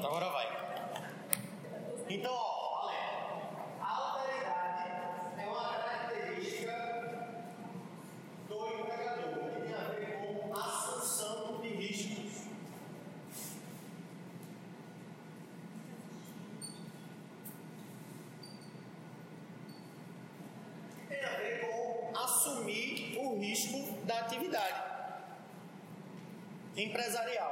Pronto, agora vai. Então, ó, alerta. A alteridade é uma característica do empregador que tem a ver com assunção de riscos. Tem a ver com assumir o risco da atividade empresarial.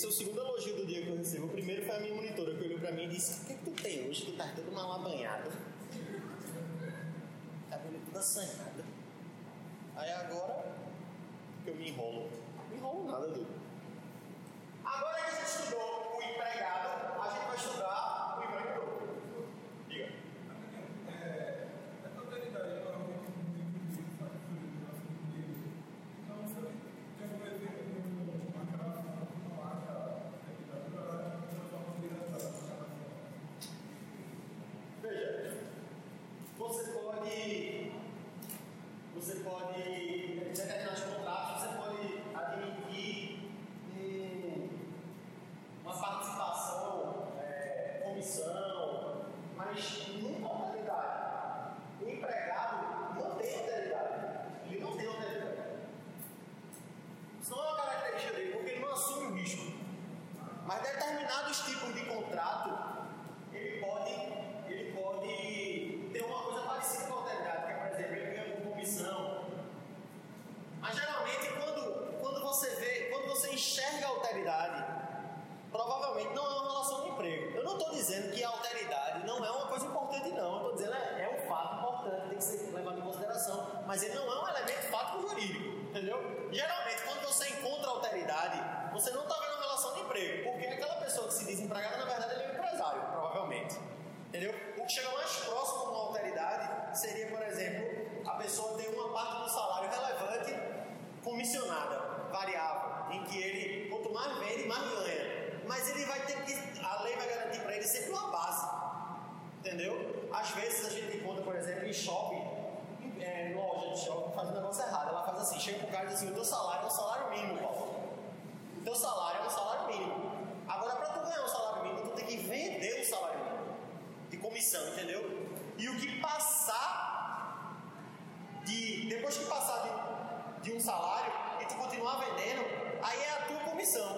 Esse é o segundo elogio do dia que eu recebo. O primeiro foi a minha monitora que olhou pra mim e disse: O que, é que tu tem hoje? Tu tá todo mal abanhado. Cabelo tudo assanhado. Aí agora que eu me enrolo. Não enrolo nada, doido. Agora que a gente estudou o empregado, a gente vai estudar missão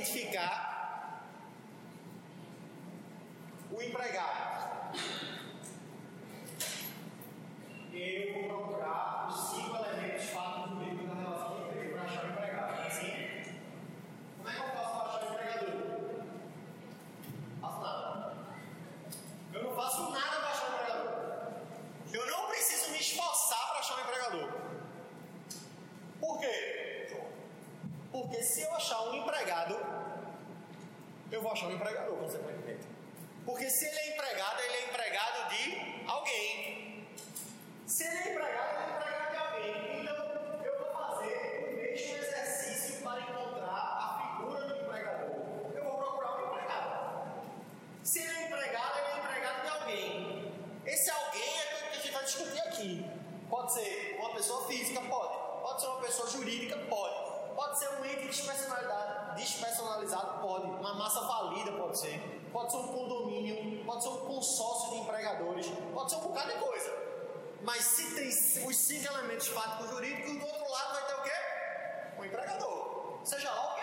identificar ser um ente despersonalizado? Pode. Uma massa falida pode ser. Pode ser um condomínio, pode ser um consórcio de empregadores, pode ser um bocado de coisa. Mas se tem os cinco elementos fáticos jurídicos, do outro lado vai ter o quê? Um empregador. Seja lá o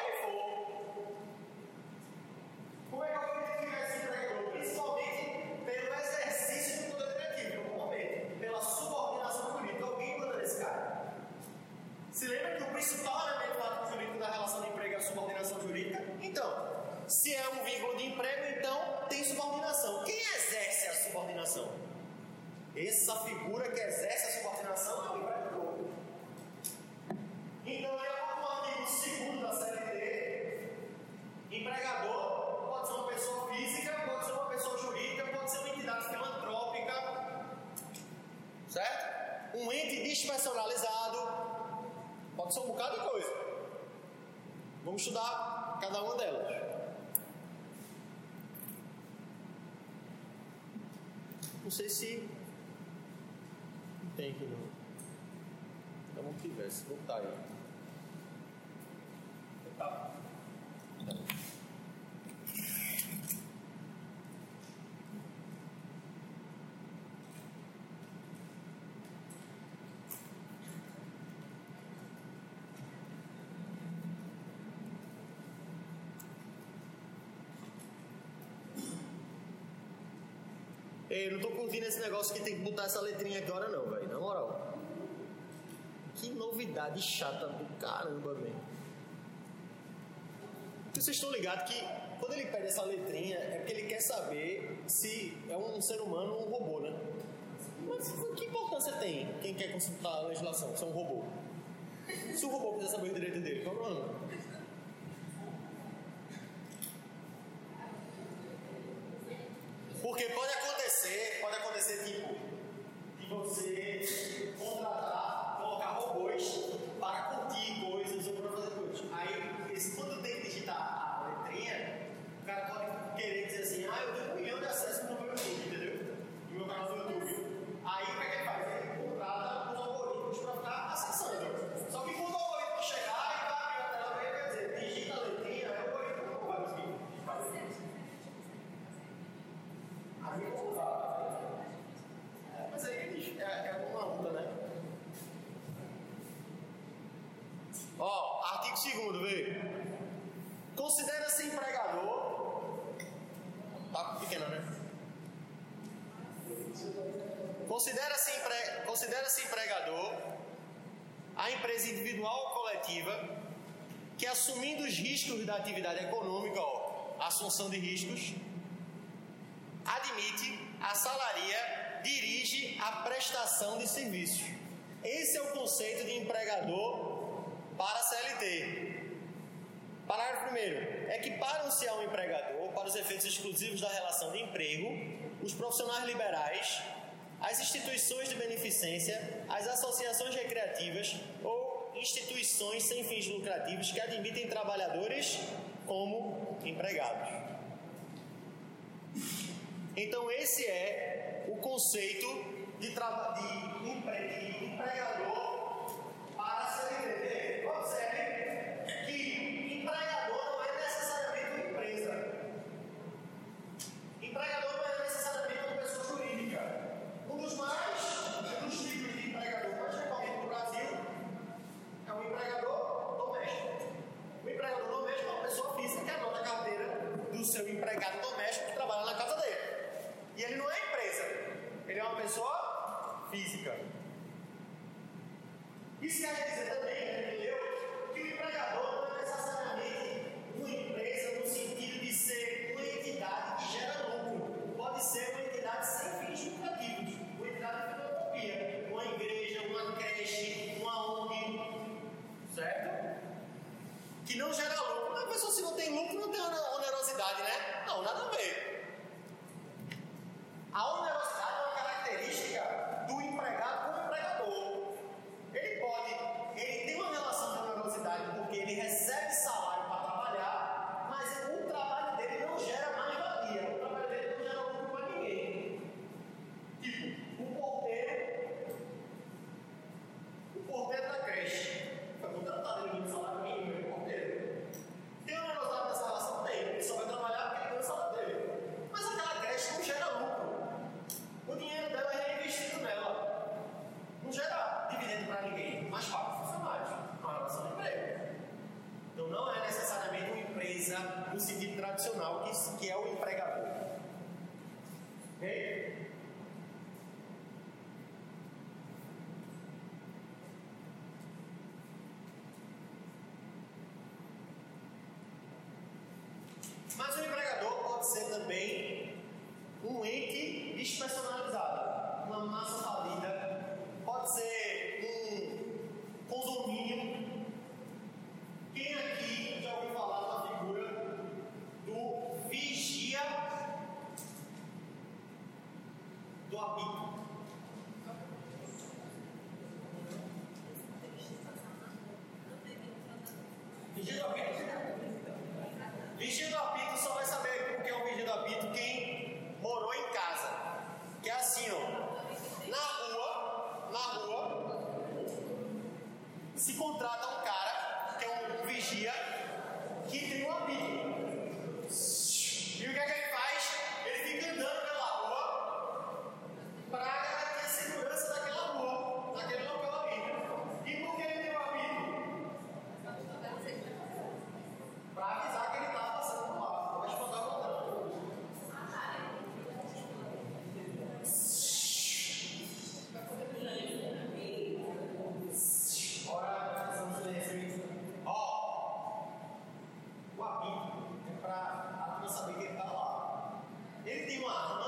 Ei, não tô curtindo esse negócio que tem que botar essa letrinha agora, não, velho. Na moral. Que novidade chata do caramba, velho. Vocês estão ligados que quando ele pede essa letrinha é porque ele quer saber se é um ser humano ou um robô, né? Mas que importância tem quem quer consultar a legislação, se é um robô? Se o robô quiser saber o direito dele, qual é o problema? atividade econômica, ó, assunção de riscos, admite, a salaria dirige a prestação de serviços. Esse é o conceito de empregador para a CLT. Parágrafo 1. É que, para anunciar um empregador, para os efeitos exclusivos da relação de emprego, os profissionais liberais, as instituições de beneficência, as associações recreativas ou instituições sem fins lucrativos que admitem trabalhadores como empregados. Então, esse é o conceito de, de, de empregador doente, despersonalizado. bíblico, é para a turma saber que ele está lá. Ele tem uma arma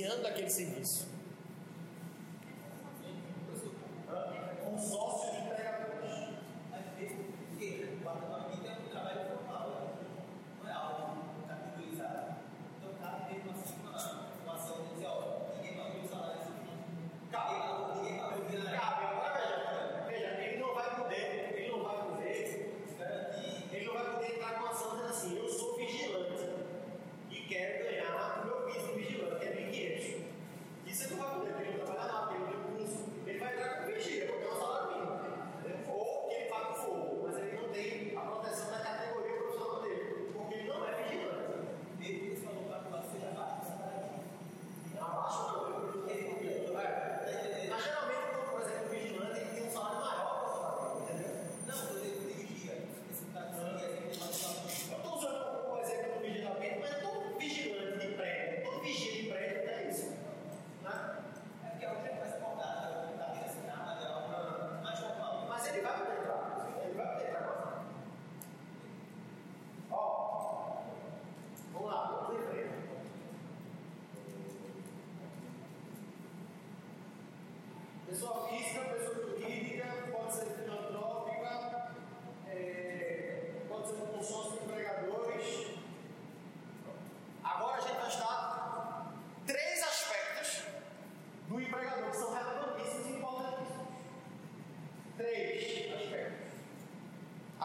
financiando aquele serviço.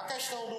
A questão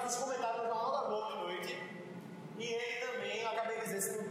fiz comentário no Jornal da Globo de noite. E ele também, eu acabei de dizer,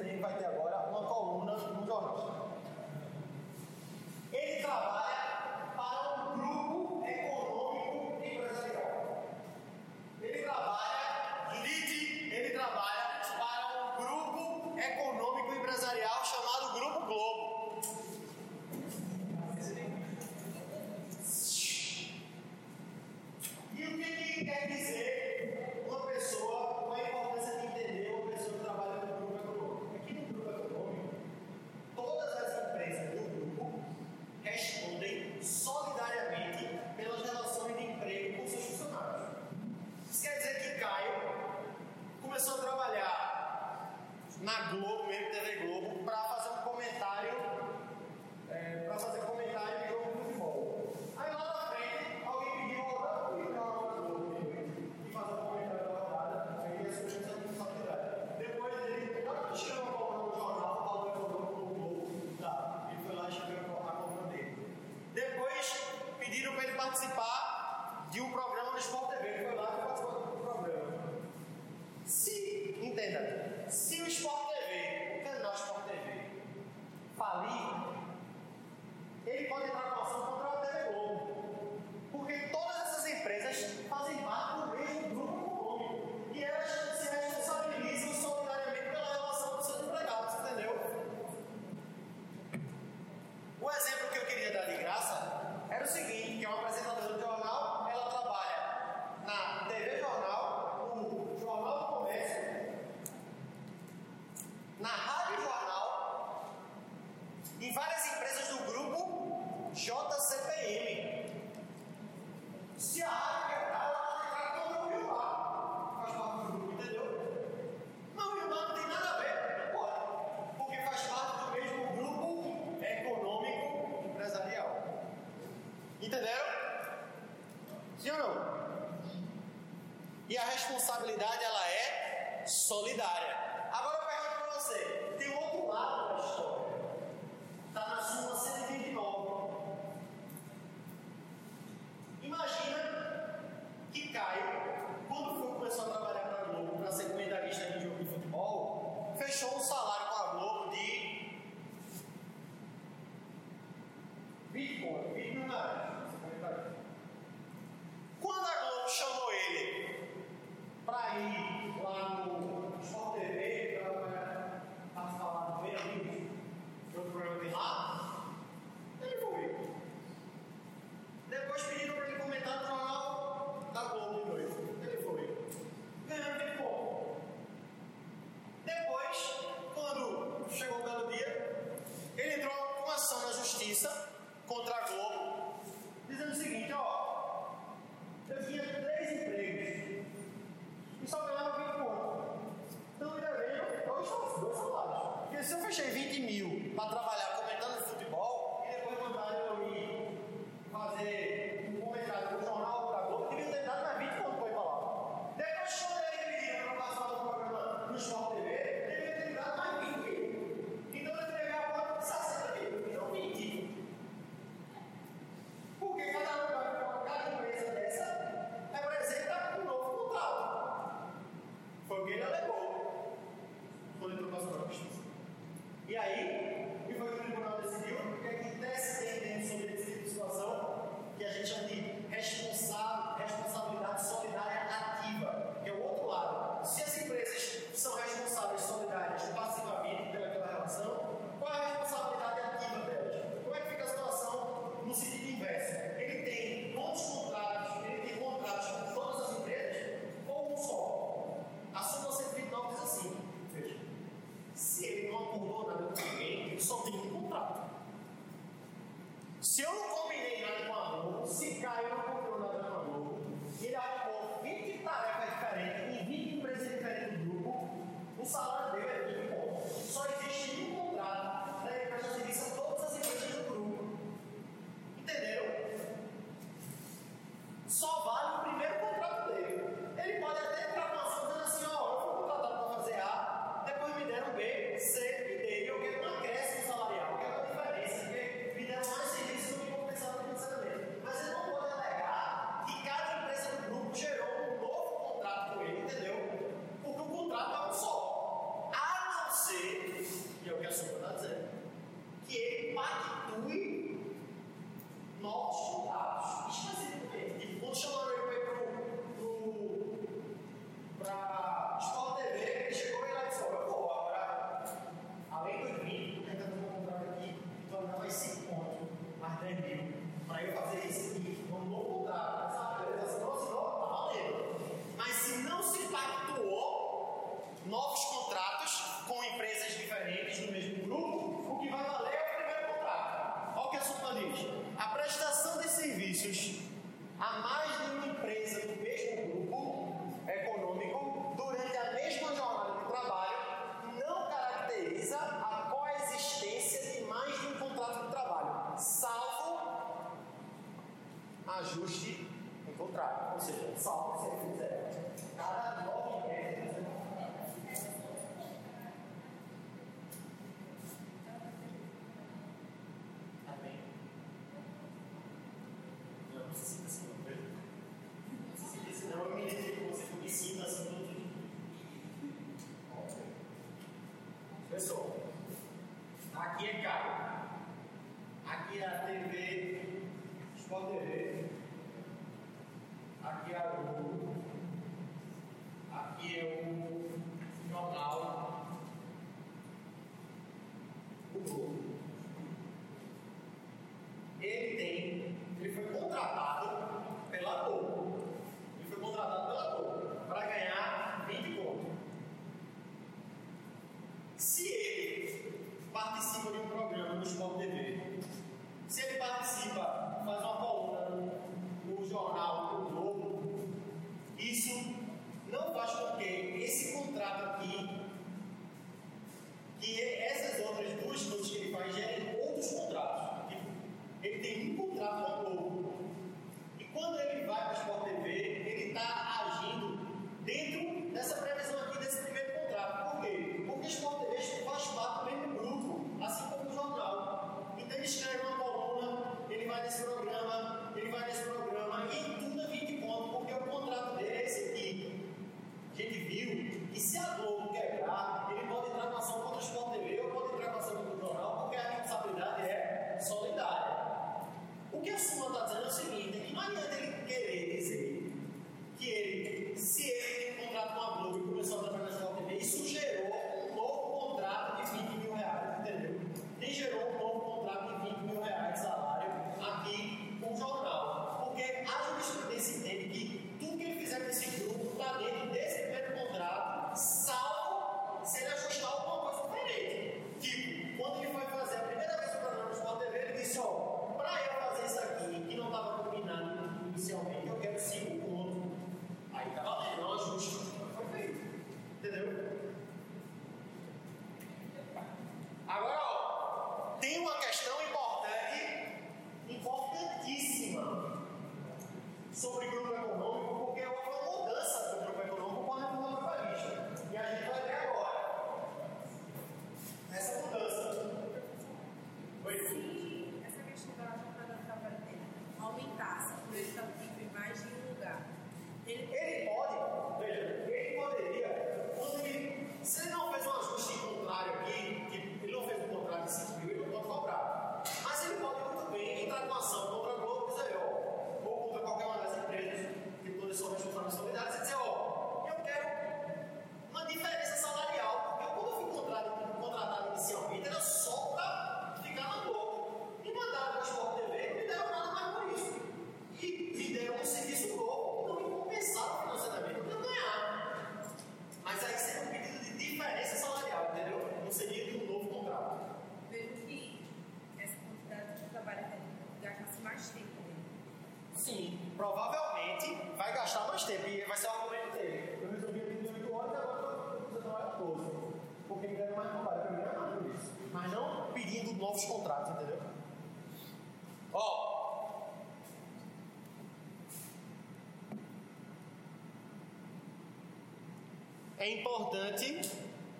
é importante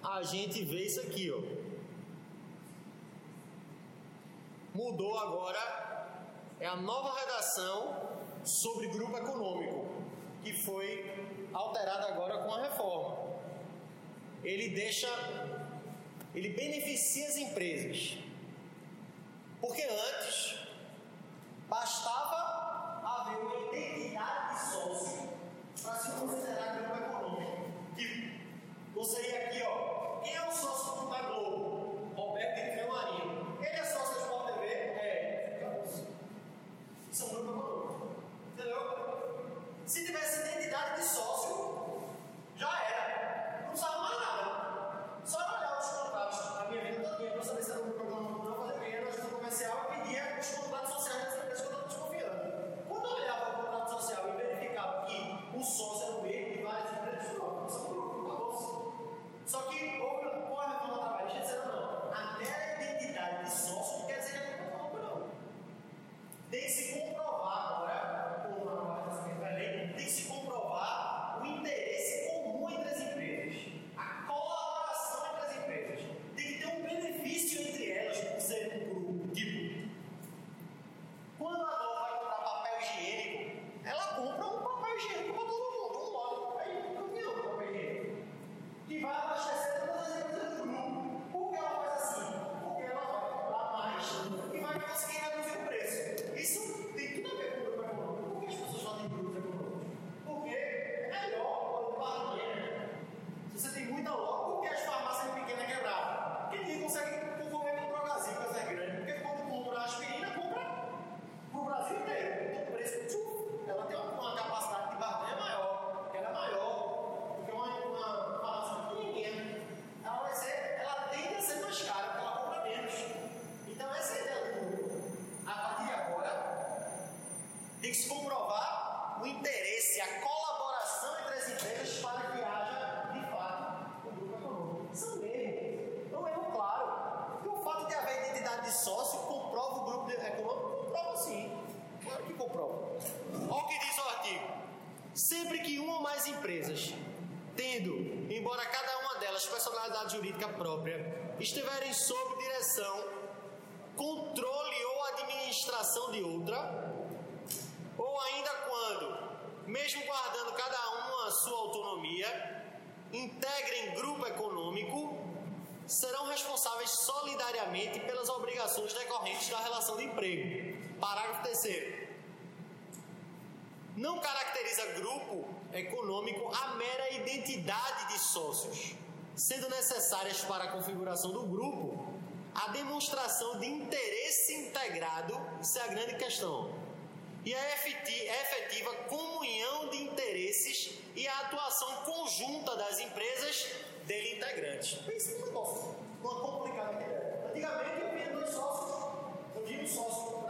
a gente ver isso aqui, ó. Mudou agora é a nova redação sobre grupo econômico que foi alterada agora com a reforma. Ele deixa ele beneficia as empresas. personalidade jurídica própria estiverem sob direção, controle ou administração de outra, ou ainda quando, mesmo guardando cada uma a sua autonomia, integrem grupo econômico, serão responsáveis solidariamente pelas obrigações decorrentes da relação de emprego. Parágrafo terceiro. Não caracteriza grupo econômico a mera identidade de sócios sendo necessárias para a configuração do grupo a demonstração de interesse integrado, isso é a grande questão, e a efetiva comunhão de interesses e a atuação conjunta das empresas dele integrantes. Pensa num uma complicada ideia. Antigamente eu tinha dois sócios, eu via um sócio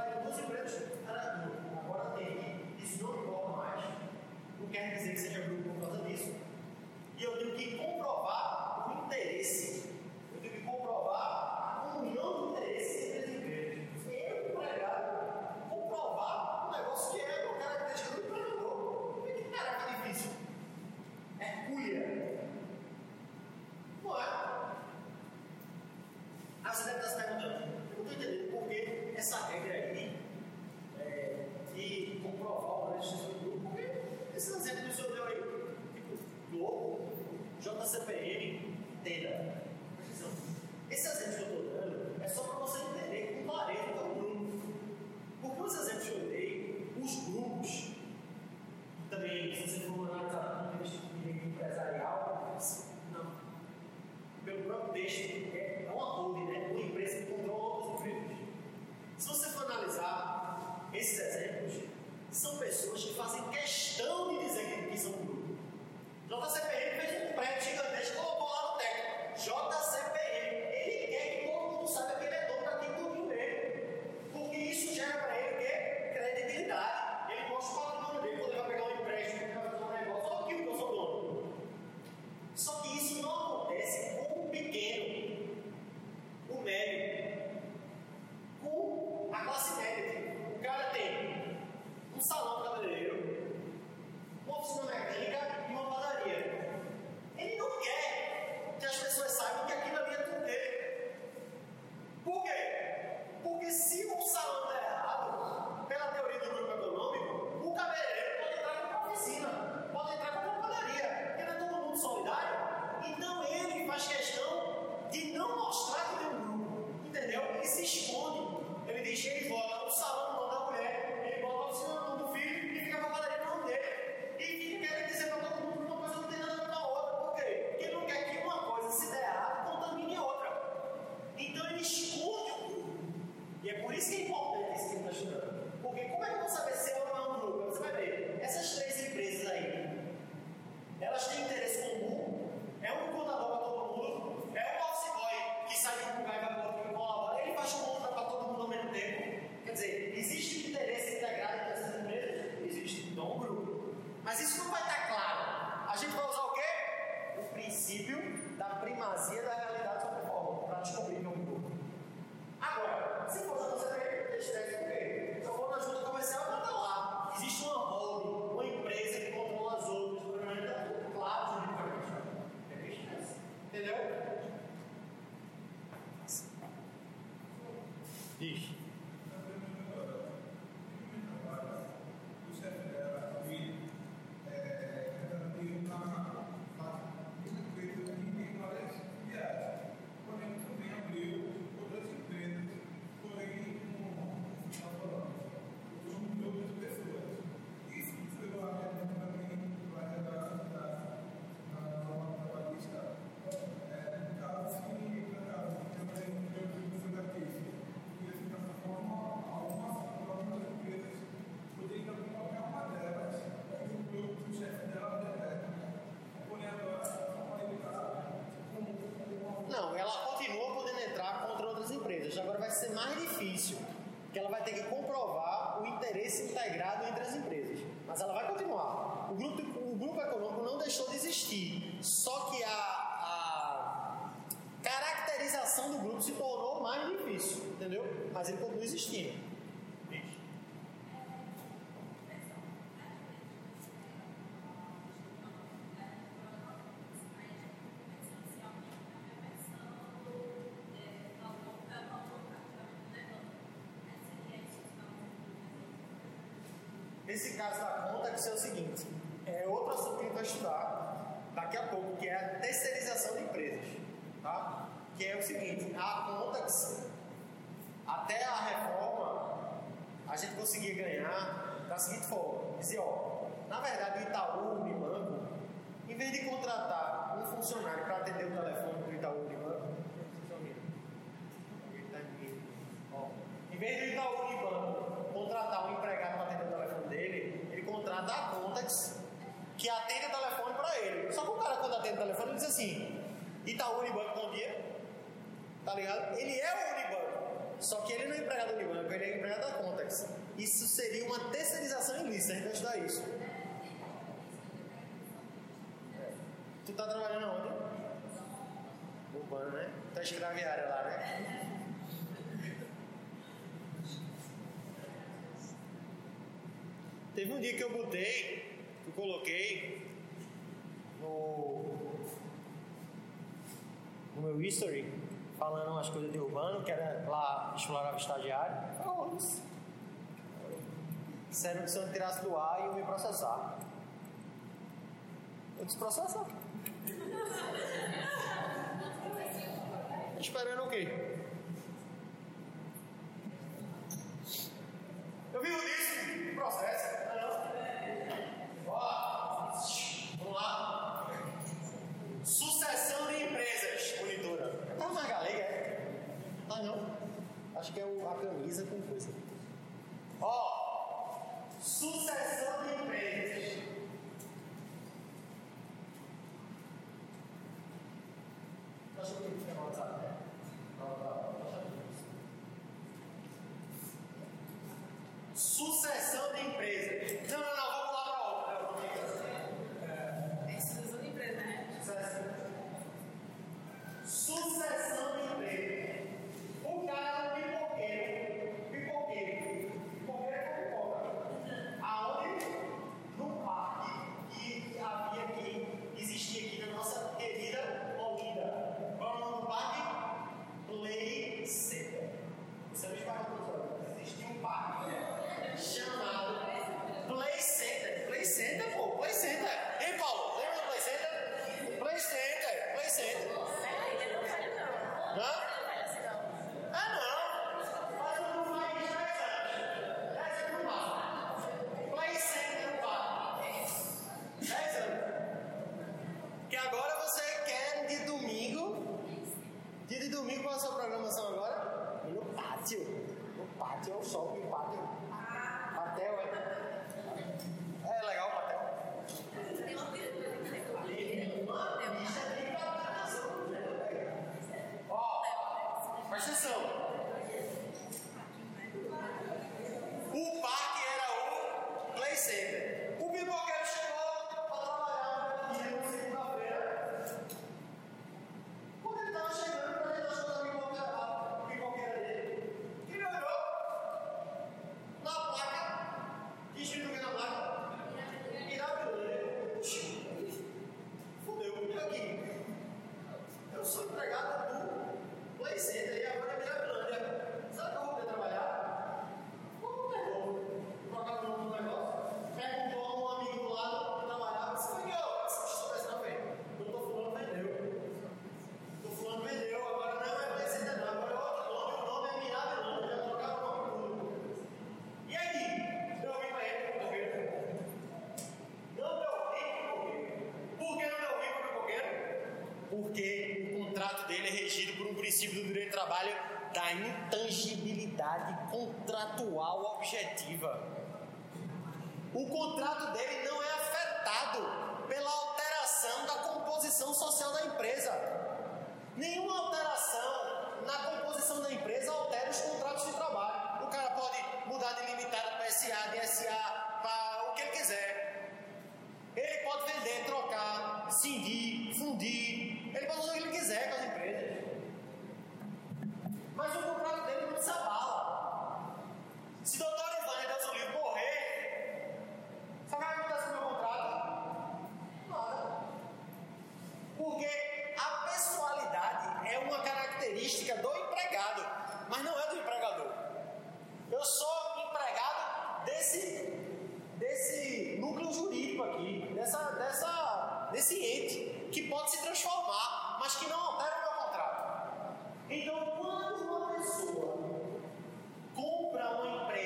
comprovar o interesse integrado entre as empresas. Mas ela vai continuar. O grupo, o grupo econômico não deixou de existir. Só que a, a caracterização do grupo se tornou mais difícil, entendeu? Mas ele continua existindo. Nesse caso da conta, que é o seguinte: é outro assunto que a gente vai estudar daqui a pouco, que é a terceirização de empresas. Tá? Que é o seguinte: a Contax, até a reforma, a gente conseguia ganhar da seguinte forma: dizia, ó, na verdade, o Itaú, o Unibanco, em vez de contratar um funcionário para atender o telefone do Itaú, Unibanco, em vez do Itaú, Unibanco, contratar um empregado para atender o telefone dele, ele contrata a Contax, que atende o telefone para ele. Só que o cara, quando atende o telefone, ele diz assim: Itaú Unibanco, bom dia. Tá ligado? Ele é o Unibanco. Só que ele não é empregado do Unibanco, ele é empregado da Contax. Isso seria uma terceirização ilícita, a gente vai estudar isso. Tu tá trabalhando onde? Urbano, né? Tá escraviária lá, né? Teve um dia que eu botei, que coloquei no, no meu history, falando umas coisas de urbano, que era lá explorava estagiário. Disseram que se eu tirasse do ar, eu me processar. Eu desprocessar. Esperando o quê? Eu vivo disso, processo. Ó, vamos lá. Sucessão de empresas, monitora. Tá na galega, é? Tá não. Acho que é o- a camisa com coisa. Ó, sucessão de empresas. Que tem que ficar no WhatsApp, né? Não, não, não. Sucessão de empresas. Não, não, O contrato dele não é afetado pela alteração da composição social da empresa. Nenhuma alteração na composição da empresa altera os contratos de trabalho. O cara pode mudar de limitado para SA, de SA, para o que ele quiser. Ele pode vender, trocar, cindir, fundir. Ele pode fazer o que ele quiser com as empresas. Mas o contrato dele não se abala. Se doutor Ivânia Deus o livro morrer, sabe o que acontece com o meu contrato? Nada. Porque a pessoalidade é uma característica do empregado, mas não é do empregador. Eu sou empregado desse, desse núcleo jurídico aqui, dessa, dessa, desse ente, que pode se transformar, mas que não altera o meu contrato. Então, quando uma pessoa compra uma empresa,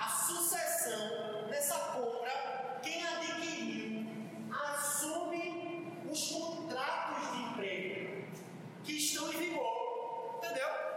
a sucessão nessa compra, quem adquiriu assume os contratos de emprego que estão em vigor. Entendeu?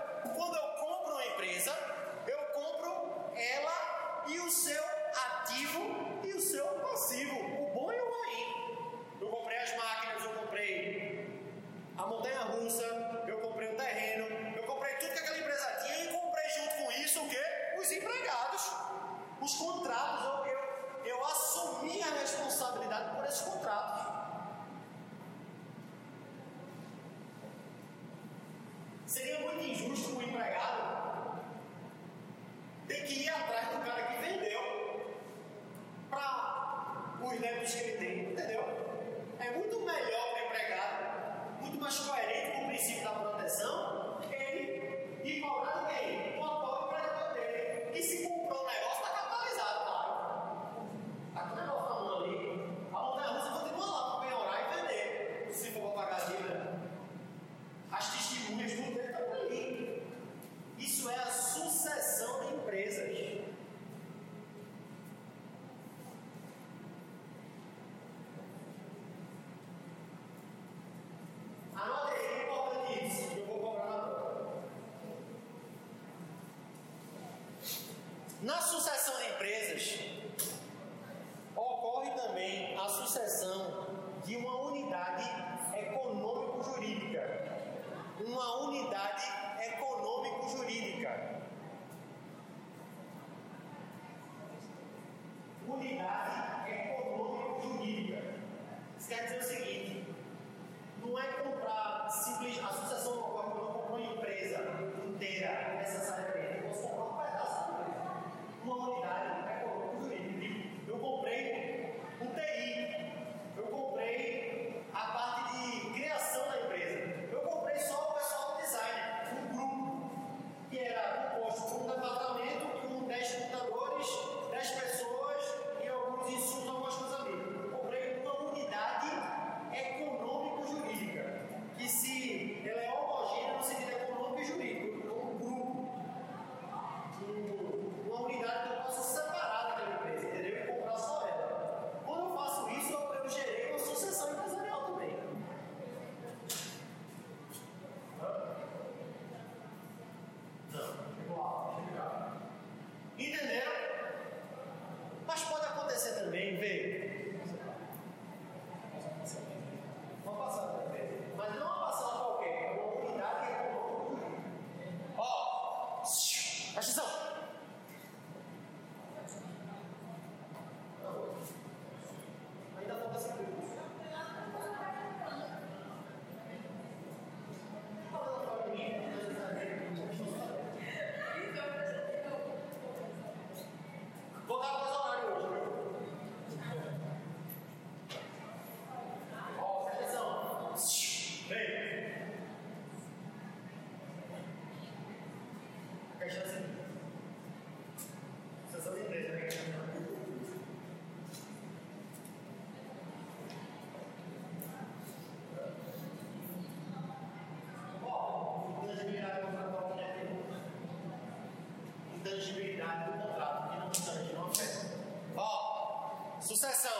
do contrato que não tange, não afeta. Ó, sucessão.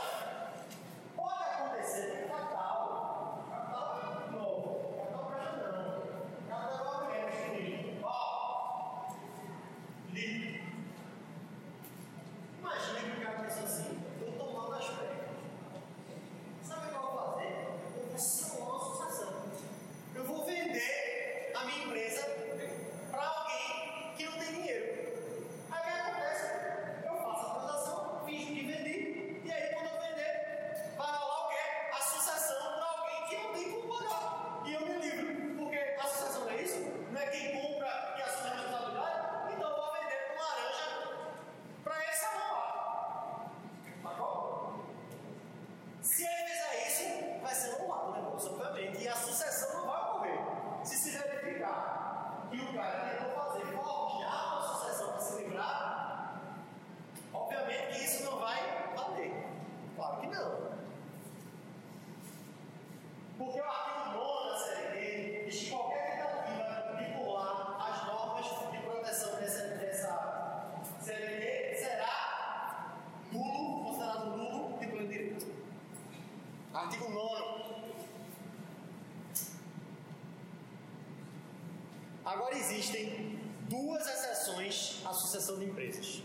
Pode acontecer fatal Existem duas exceções à sucessão de empresas.